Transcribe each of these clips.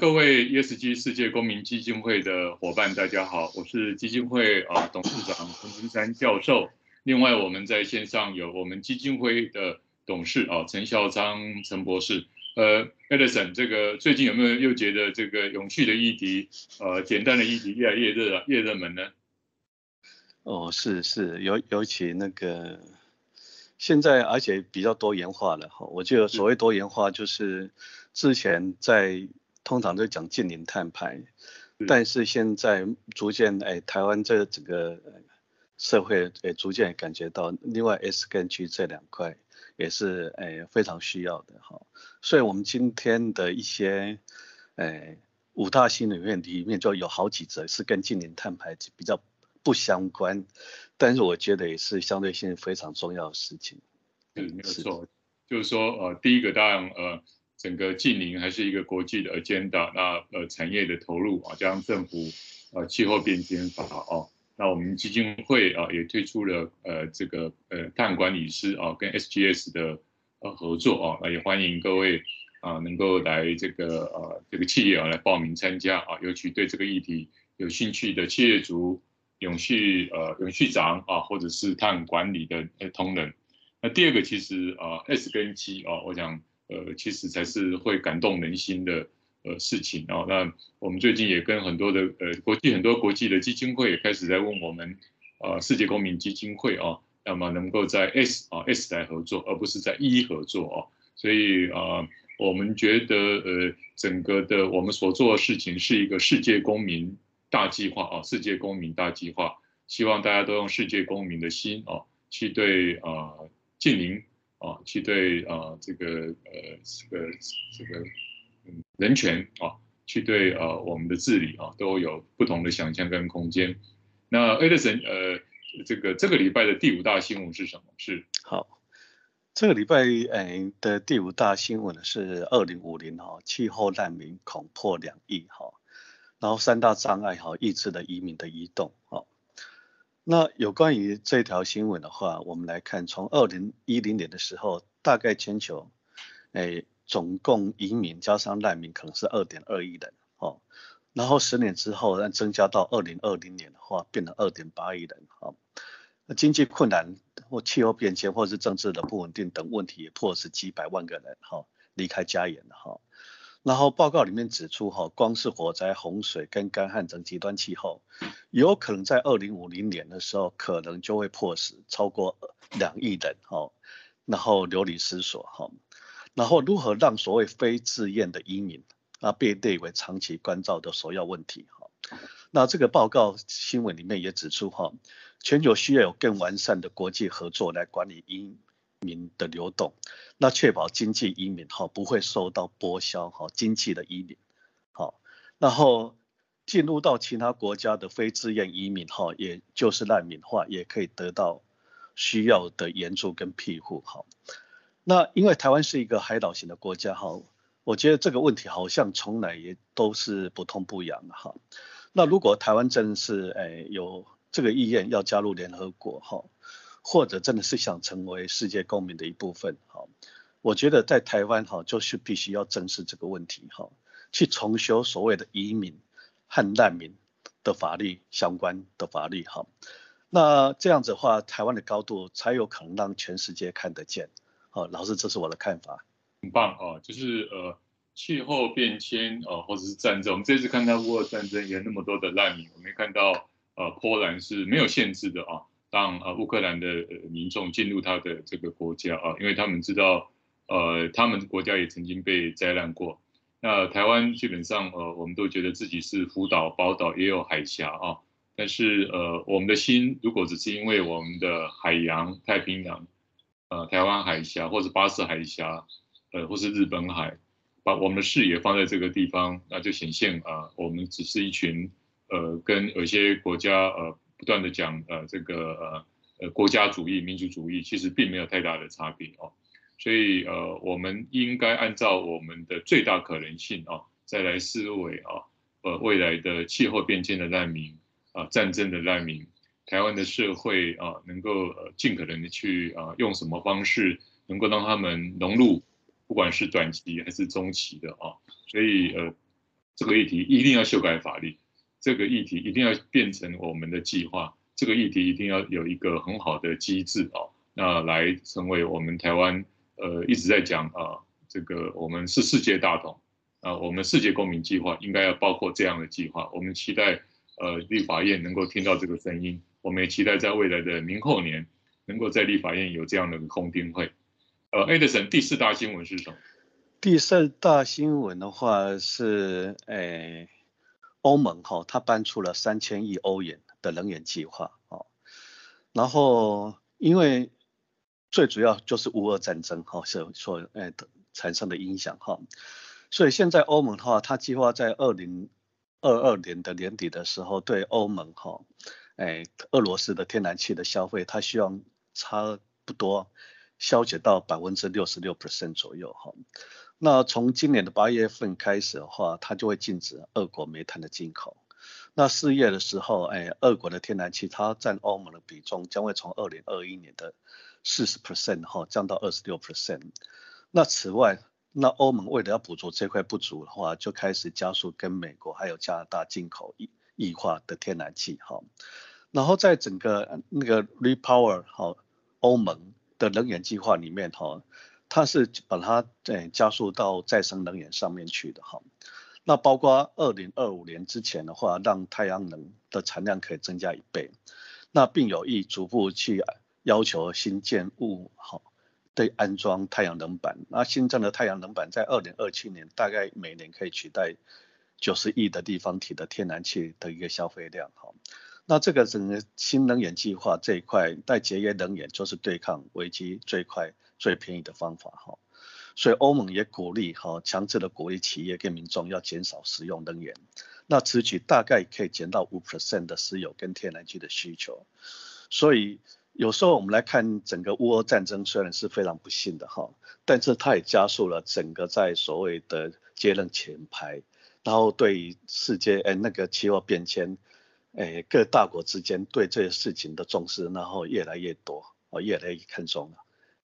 各位 ESG 世界公民基金会的伙伴，大家好，我是基金会啊董事长陈金山教授。另外，我们在线上有我们基金会的董事啊陈孝章陈博士。呃，Edison，这个最近有没有又觉得这个永续的议题，呃，简单的议题越来越热越热门呢？哦，是是，尤尤其那个现在而且比较多元化了哈。我觉得所谓多元化就是之前在。通常都讲近零碳排，但是现在逐渐哎，台湾这整个社会也逐渐感觉到，另外 S 跟 G 这两块也是哎非常需要的哈。所以我们今天的一些哎五大新闻里面里面就有好几则是跟近零碳排比较不相关，但是我觉得也是相对性非常重要的事情。嗯，没有错，就是说呃，第一个当然呃。整个近邻还是一个国际的 agenda，那呃产业的投入啊，加上政府呃气候变迁法哦，那我们基金会啊也推出了呃这个呃碳管理师啊跟 SGS 的呃合作啊，那也欢迎各位啊能够来这个呃这个企业啊来报名参加啊，尤其对这个议题有兴趣的企业主、永续呃永续长啊，或者是碳管理的呃同仁。那第二个其实啊 S 跟 G 啊，我想。呃，其实才是会感动人心的呃事情哦。那我们最近也跟很多的呃国际很多国际的基金会也开始在问我们，呃，世界公民基金会哦，那么能够在 S 啊 S 来合作，而不是在 E 合作哦。所以啊，呃，我们觉得呃整个的我们所做的事情是一个世界公民大计划啊，世界公民大计划，希望大家都用世界公民的心哦去对啊净零。啊，去对啊这个呃这个这个嗯人权啊，去对啊我们的治理啊都有不同的想象跟空间。那 Edison 呃这个这个礼拜的第五大新闻是什么？是好，这个礼拜哎的第五大新闻呢是二零五零哈气候难民恐破两亿哈，然后三大障碍哈抑制了移民的移动哈。那有关于这条新闻的话，我们来看，从二零一零年的时候，大概全球，诶，总共移民加上难民可能是二点二亿人，哦，然后十年之后，让增加到二零二零年的话，变成二点八亿人，哦，那经济困难或气候变迁或是政治的不稳定等问题，也迫使几百万个人，哈，离开家园，哈。然后报告里面指出，哈，光是火灾、洪水跟干旱等极端气候，有可能在二零五零年的时候，可能就会迫使超过两亿人，哈，然后流离失所，哈。然后如何让所谓非自愿的移民啊被列为长期关照的首要问题，哈。那这个报告新闻里面也指出，哈，全球需要有更完善的国际合作来管理移民的流动，那确保经济移民哈不会受到剥削哈经济的移民，好，然后进入到其他国家的非自愿移民哈，也就是难民化，也可以得到需要的援助跟庇护哈。那因为台湾是一个海岛型的国家哈，我觉得这个问题好像从来也都是不痛不痒的哈。那如果台湾真是哎有这个意愿要加入联合国哈。或者真的是想成为世界公民的一部分，哈，我觉得在台湾哈，就是必须要正视这个问题，哈，去重修所谓的移民和难民的法律相关的法律，哈，那这样子的话，台湾的高度才有可能让全世界看得见，好，老师，这是我的看法。很棒啊，就是呃，气候变迁呃，或者是战争，我们这次看到乌俄战争也那么多的难民，我们看到呃，波兰是没有限制的啊。让呃乌克兰的民众进入他的这个国家啊，因为他们知道，呃，他们国家也曾经被灾难过。那台湾基本上呃，我们都觉得自己是福岛、宝岛，也有海峡啊。但是呃，我们的心如果只是因为我们的海洋、太平洋、呃台湾海峡，或是巴士海峡，呃，或是日本海，把我们的视野放在这个地方，那就显现啊、我们只是一群呃，跟有些国家呃。不断的讲呃这个呃呃国家主义、民族主义，其实并没有太大的差别哦，所以呃我们应该按照我们的最大可能性啊，再来思维啊，呃未来的气候变迁的难民啊，战争的难民，台湾的社会啊，能够呃尽可能的去啊用什么方式能够让他们融入，不管是短期还是中期的啊，所以呃这个议题一定要修改法律，这个议题一定要变成我们的计划，这个议题一定要有一个很好的机制哦，那来成为我们台湾呃一直在讲啊，这个我们是世界大同啊，我们世界公民计划应该要包括这样的计划，我们期待呃立法院能够听到这个声音，我们也期待在未来的明后年能够在立法院有这样的公听会。呃，Edison 第四大新闻是什么？第四大新闻的话是，诶、哎，欧盟哈，它搬出了三千亿欧元的能源计划哦。然后，因为最主要就是乌俄战争哈，是所诶产生的影响哈，所以现在欧盟的话，它计划在二零二二年的年底的时候，对欧盟哈，诶，俄罗斯的天然气的消费，它希望差不多。消减到百分之六十六 percent 左右哈，那从今年的八月份开始的话，它就会禁止俄国煤炭的进口。那四月的时候，哎，俄国的天然气它占欧盟的比重将会从二零二一年的四十 percent 哈降到二十六 percent。那此外，那欧盟为了要补足这块不足的话，就开始加速跟美国还有加拿大进口液液化的天然气哈。然后在整个那个 Repower 哈欧盟。的能源计划里面哈，它是把它诶加速到再生能源上面去的哈。那包括二零二五年之前的话，让太阳能的产量可以增加一倍。那并有意逐步去要求新建物哈，对安装太阳能板。那新增的太阳能板在二零二七年大概每年可以取代九十亿的立方体的天然气的一个消费量哈。那这个整个新能源计划这一块，带节约能源就是对抗危机最快最便宜的方法哈。所以欧盟也鼓励哈，强制的鼓励企业跟民众要减少使用能源。那此举大概可以减到五 percent 的石油跟天然气的需求。所以有时候我们来看整个乌俄战争虽然是非常不幸的哈，但是它也加速了整个在所谓的接任前排，然后对于世界哎那个气候变迁。诶，各大国之间对这些事情的重视，然后越来越多，哦，越来越看重了。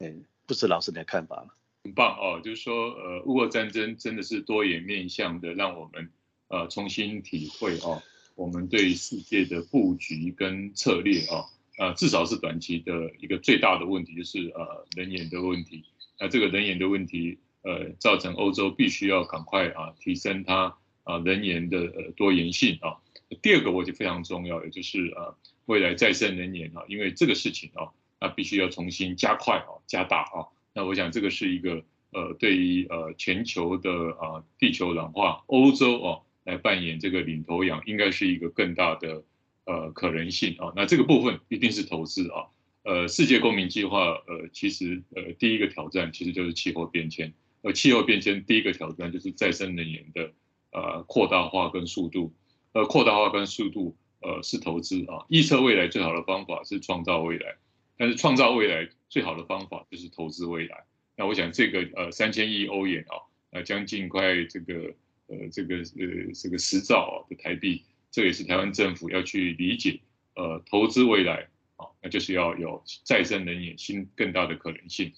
哎，不知老师你的看法吗？很棒哦，就是说，呃，乌俄战争真的是多元面向的，让我们呃重新体会哦，我们对世界的布局跟策略哦，呃，至少是短期的一个最大的问题就是呃能源的问题。那这个能源的问题，呃，造成欧洲必须要赶快啊提升它啊能源的呃多元性啊。第二个我觉得非常重要，也就是呃未来再生能源啊，因为这个事情啊，那必须要重新加快啊、加大啊。那我想这个是一个呃对于呃全球的啊地球暖化，欧洲啊来扮演这个领头羊，应该是一个更大的呃可能性啊。那这个部分一定是投资啊。呃，世界公民计划呃其实呃第一个挑战其实就是气候变迁，呃气候变迁第一个挑战就是再生能源的呃扩大化跟速度。呃，扩大化跟速度，呃，是投资啊。预测未来最好的方法是创造未来，但是创造未来最好的方法就是投资未来。那我想这个呃三千亿欧元啊，呃将近快这个呃这个呃这个十兆的台币，这也是台湾政府要去理解，呃，投资未来啊，那就是要有再生能源新更大的可能性。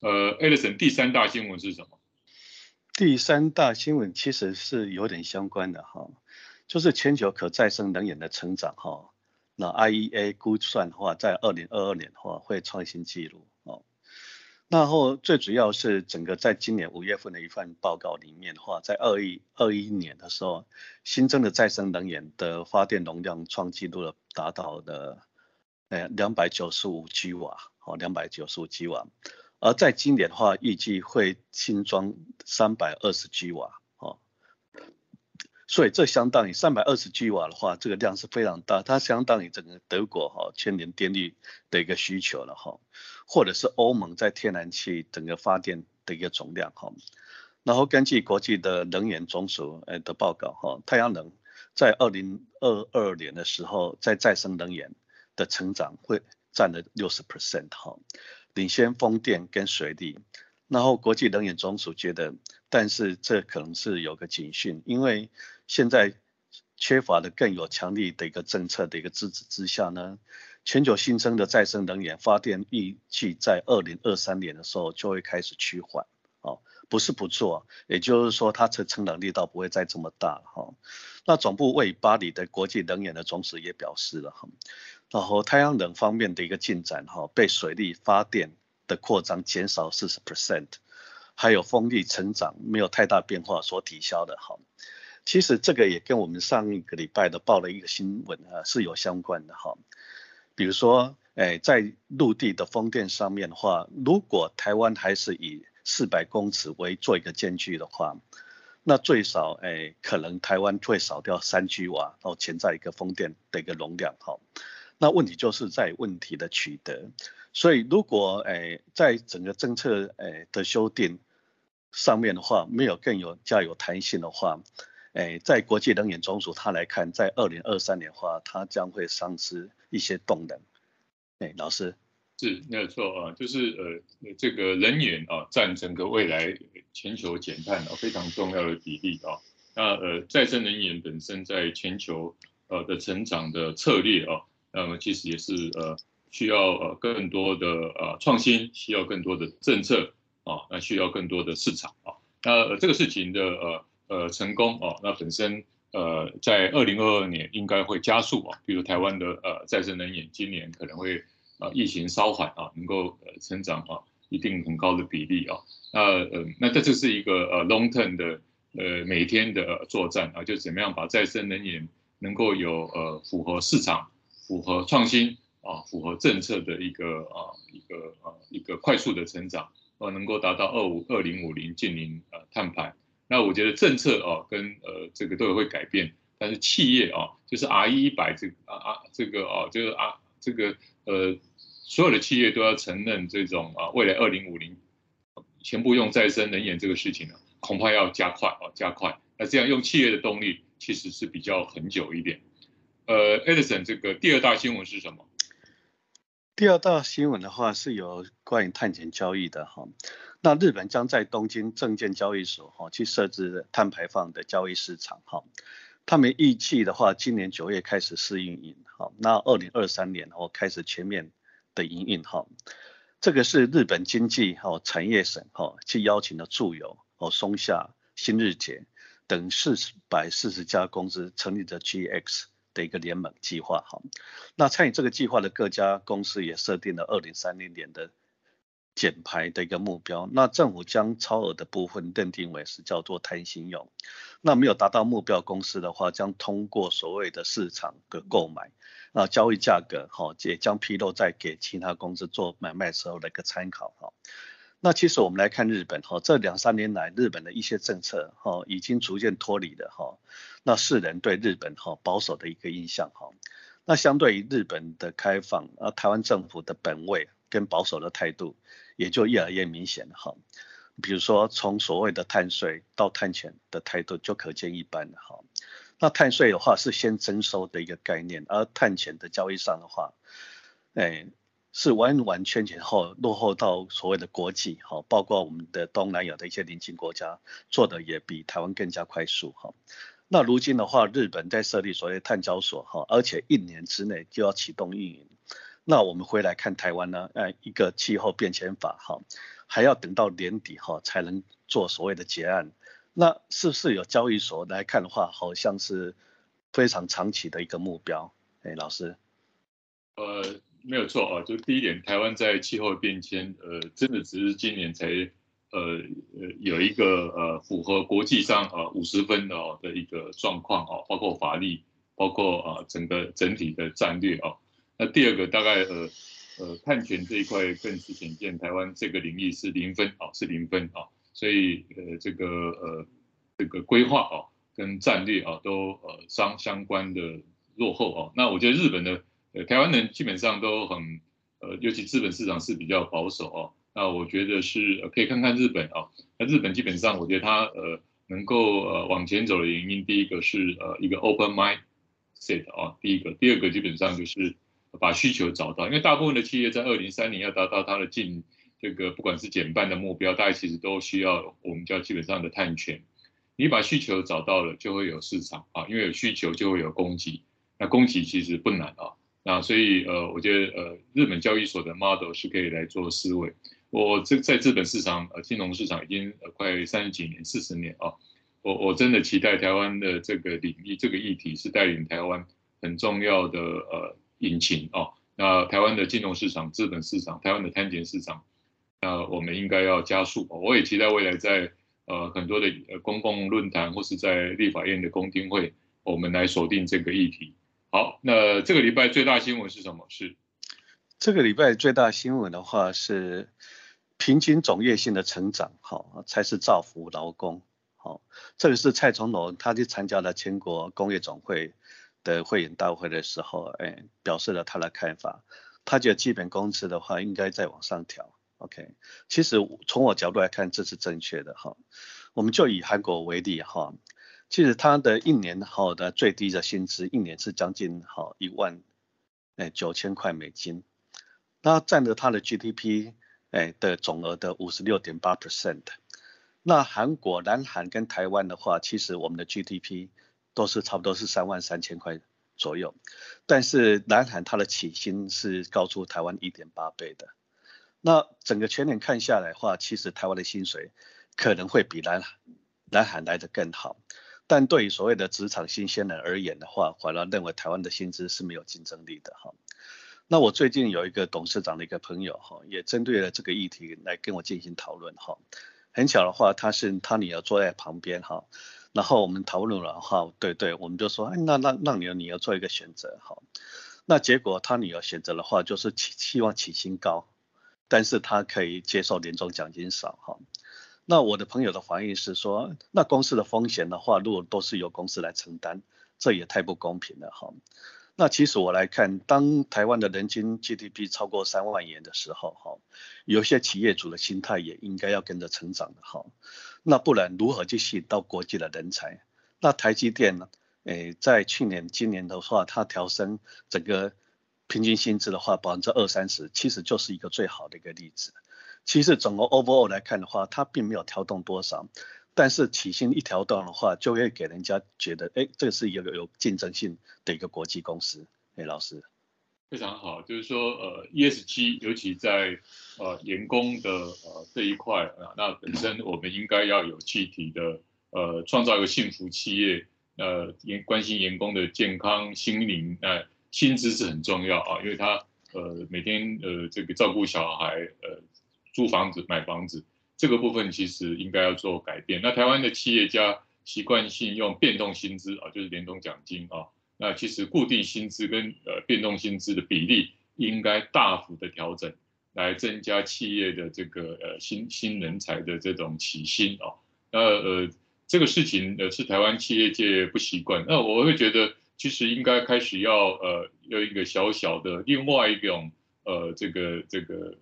呃，Edison 第三大新闻是什么？第三大新闻其实是有点相关的哈。就是全球可再生能源的成长哈，那 IEA 估算的话，在二零二二年的话会创新纪录哦。然后最主要是整个在今年五月份的一份报告里面的话，在二一二一年的时候，新增的再生能源的发电容量创纪录了，达到了呃两百九十五 G 瓦哦，两百九十五 G 瓦，而在今年的话，预计会新装三百二十 G 瓦。所以这相当于三百二十 G 瓦的话，这个量是非常大，它相当于整个德国哈千年电力的一个需求了哈，或者是欧盟在天然气整个发电的一个总量哈。然后根据国际的能源总署呃的报告哈，太阳能在二零二二年的时候，在再生能源的成长会占了六十 percent 哈，领先风电跟水力。然后国际能源总署觉得，但是这可能是有个警讯，因为现在缺乏的更有强力的一个政策的一个支持之下呢，全球新增的再生能源发电预计在二零二三年的时候就会开始趋缓，哦，不是不做，也就是说它的成长力道不会再这么大了哈。那总部位于巴黎的国际能源的总署也表示了哈，然后太阳能方面的一个进展哈，被水力发电的扩张减少四十 percent，还有风力成长没有太大变化所抵消的哈。其实这个也跟我们上一个礼拜的报了一个新闻啊是有相关的哈，比如说。哎，在陆地的风电上面的话，如果台湾还是以四百公尺为做一个间距的话，那最少哎，可能台湾最少掉三 G 瓦，然后潜在一个风电的一个容量哈。那问题就是在问题的取得，所以如果哎，在整个政策哎的修订上面的话，没有更有较有弹性的话，哎，在国际能源总署他来看，在二零二三年的话，它将会丧失一些动能。哎，老师是没有错啊，就是呃，这个能源啊，占整个未来全球减碳啊非常重要的比例啊。那呃，再生能源本身在全球呃的成长的策略啊，那么其实也是呃需要呃更多的呃创新，需要更多的政策啊，那需要更多的市场啊。那这个事情的呃呃成功哦，那本身。呃，在二零二二年应该会加速啊，比如台湾的呃再生能源今年可能会呃疫情稍缓啊，能够呃成长啊一定很高的比例啊。那呃那这就是一个呃 long term 的呃每天的作战啊，就怎么样把再生能源能够有呃符合市场、符合创新啊、符合政策的一个啊一个啊一个快速的成长，呃能够达到二五二零五零净零呃碳排。那我觉得政策啊，跟呃这个都有会改变，但是企业啊，就是 RE 一百这个啊啊这个啊，就是啊这个呃所有的企业都要承认这种啊未来二零五零全部用再生能源这个事情呢，恐怕要加快哦加快。那这样用企业的动力其实是比较很久一点。呃，Edison 这个第二大新闻是什么？第二大新闻的话是有关于碳权交易的哈。那日本将在东京证券交易所哈去设置碳排放的交易市场哈，他们预计的话，今年九月开始试运营哈，那二零二三年哦开始全面的营运哈，这个是日本经济哈产业省哈去邀请的住友哦松下新日铁等四百四十家公司成立的 GX 的一个联盟计划哈，那参与这个计划的各家公司也设定了二零三零年的。减排的一个目标，那政府将超额的部分认定为是叫做贪心用，那没有达到目标公司的话，将通过所谓的市场的购买，那交易价格哈也将披露在给其他公司做买卖时候的一个参考哈。那其实我们来看日本哈，这两三年来日本的一些政策哈已经逐渐脱离了哈，那世人对日本哈保守的一个印象哈，那相对于日本的开放，啊台湾政府的本位跟保守的态度。也就越来越明显哈，比如说从所谓的碳税到碳权的态度就可见一斑了哈。那碳税的话是先征收的一个概念，而碳权的交易上的话，哎，是完完全全后落后到所谓的国际哈，包括我们的东南亚的一些邻近国家做的也比台湾更加快速哈。那如今的话，日本在设立所谓碳交所哈，而且一年之内就要启动运营。那我们回来看台湾呢，呃，一个气候变迁法哈，还要等到年底哈才能做所谓的结案。那是不是有交易所来看的话，好像是非常长期的一个目标？哎，老师，呃，没有错啊，就第一点，台湾在气候变迁，呃，真的只是今年才，呃呃，有一个呃符合国际上呃五十分的哦的一个状况啊，包括法律，包括啊整个整体的战略啊。那第二个大概呃呃碳权这一块更是显见台湾这个领域是零分啊，是零分啊，所以呃这个呃这个规划啊跟战略啊都呃相相关的落后啊。那我觉得日本的台湾人基本上都很呃尤其资本市场是比较保守哦。那我觉得是可以看看日本啊。那日本基本上我觉得它呃能够呃往前走的原因，第一个是呃一个 open mindset 啊，第一个，第二个基本上就是。把需求找到，因为大部分的企业在二零三零要达到它的净这个不管是减半的目标，大家其实都需要我们叫基本上的碳权。你把需求找到了，就会有市场啊，因为有需求就会有供给，那供给其实不难啊。那所以呃，我觉得呃，日本交易所的 model 是可以来做思维。我这在资本市场呃金融市场已经呃快三十几年四十年啊，我我真的期待台湾的这个领域这个议题是带领台湾很重要的呃引擎哦。那台湾的金融市场、资本市场、台湾的摊检市场，呃，我们应该要加速。我也期待未来在呃很多的公共论坛或是在立法院的公听会，我们来锁定这个议题。好，那这个礼拜最大新闻是什么？是这个礼拜最大新闻的话是平均总月薪的成长，好才是造福劳工。好，这个是蔡总统他去参加了全国工业总会的会员大会的时候，哎，表示了他的看法。他觉得基本工资的话应该再往上调。OK，其实从我角度来看，这是正确的哈。我们就以韩国为例哈。其实他的一年好的最低的薪资，一年是将近好一万，哎九千块美金，那占了他的 GDP 哎的总额的五十六点八 percent。那韩国、南韩跟台湾的话，其实我们的 GDP 都是差不多是三万三千块左右，但是南韩它的起薪是高出台湾一点八倍的。那整个全年看下来的话，其实台湾的薪水可能会比南南韩来的更好。但对于所谓的职场新鲜人而言的话，反而认为台湾的薪资是没有竞争力的哈。那我最近有一个董事长的一个朋友哈，也针对了这个议题来跟我进行讨论哈。很巧的话，他是他女儿坐在旁边哈，然后我们讨论了哈，对对，我们就说，哎，那让让你的女儿做一个选择哈。那结果他女儿选择的话，就是期希望起薪高，但是他可以接受年终奖金少哈。那我的朋友的反应是说，那公司的风险的话，如果都是由公司来承担，这也太不公平了哈。那其实我来看，当台湾的人均 GDP 超过三万元的时候哈，有些企业主的心态也应该要跟着成长的哈。那不然如何去吸引到国际的人才？那台积电呢？诶，在去年、今年的话，它调升整个平均薪资的话，百分之二三十，其实就是一个最好的一个例子。其实整个 overall 来看的话，它并没有调动多少，但是起薪一调动的话，就会给人家觉得，哎，这是一个有竞争性的一个国际公司。哎，老师，非常好，就是说，呃，ESG 尤其在呃员工的呃这一块啊，那本身我们应该要有具体的呃创造一个幸福企业，呃，员关心员工的健康心灵，那、呃、薪资是很重要啊，因为他呃每天呃这个照顾小孩呃。租房子、买房子这个部分其实应该要做改变。那台湾的企业家习惯性用变动薪资啊，就是年终奖金啊。那其实固定薪资跟呃变动薪资的比例应该大幅的调整，来增加企业的这个呃新新人才的这种起薪啊。那呃这个事情呃是台湾企业界不习惯。那我会觉得其实应该开始要呃有一个小小的另外一种呃这个这个。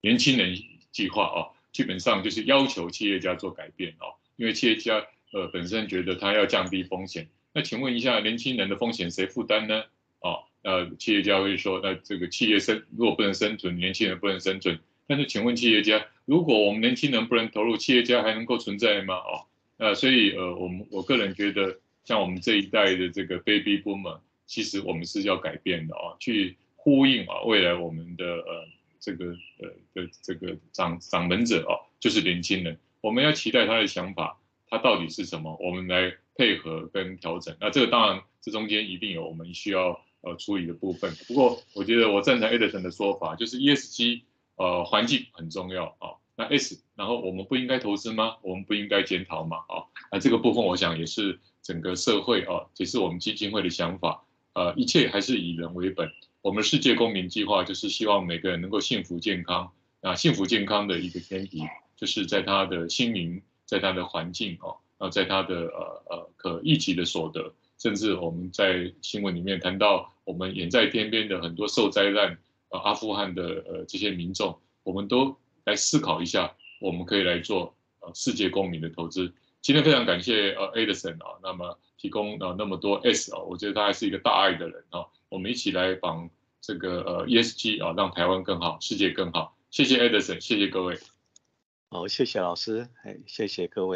年轻人计划啊，基本上就是要求企业家做改变啊，因为企业家呃本身觉得他要降低风险，那请问一下，年轻人的风险谁负担呢？啊，那企业家会说，那这个企业生如果不能生存，年轻人不能生存，但是请问企业家，如果我们年轻人不能投入，企业家还能够存在吗？啊，呃，所以呃，我们我个人觉得，像我们这一代的这个 baby boomer，其实我们是要改变的啊，去呼应啊未来我们的呃。这个呃的这个掌掌门者哦，就是年轻人，我们要期待他的想法，他到底是什么？我们来配合跟调整。那这个当然，这中间一定有我们需要呃处理的部分。不过，我觉得我赞成 Edison 的说法，就是 ESG 呃环境很重要啊。那 S，然后我们不应该投资吗？我们不应该检讨吗？啊，那这个部分我想也是整个社会啊，也是我们基金会的想法。呃，一切还是以人为本。我们世界公民计划就是希望每个人能够幸福健康。啊，幸福健康的一个前提，就是在他的心灵，在他的环境哦，啊，在他的呃呃可预期的所得，甚至我们在新闻里面谈到，我们远在天边的很多受灾难，呃，阿富汗的呃这些民众，我们都来思考一下，我们可以来做呃世界公民的投资。今天非常感谢呃 Edison 啊，那么提供呃那么多 S 啊，我觉得他还是一个大爱的人啊。我们一起来帮这个呃 ESG 啊，让台湾更好，世界更好。谢谢 Edison，谢谢各位。好，谢谢老师，哎，谢谢各位。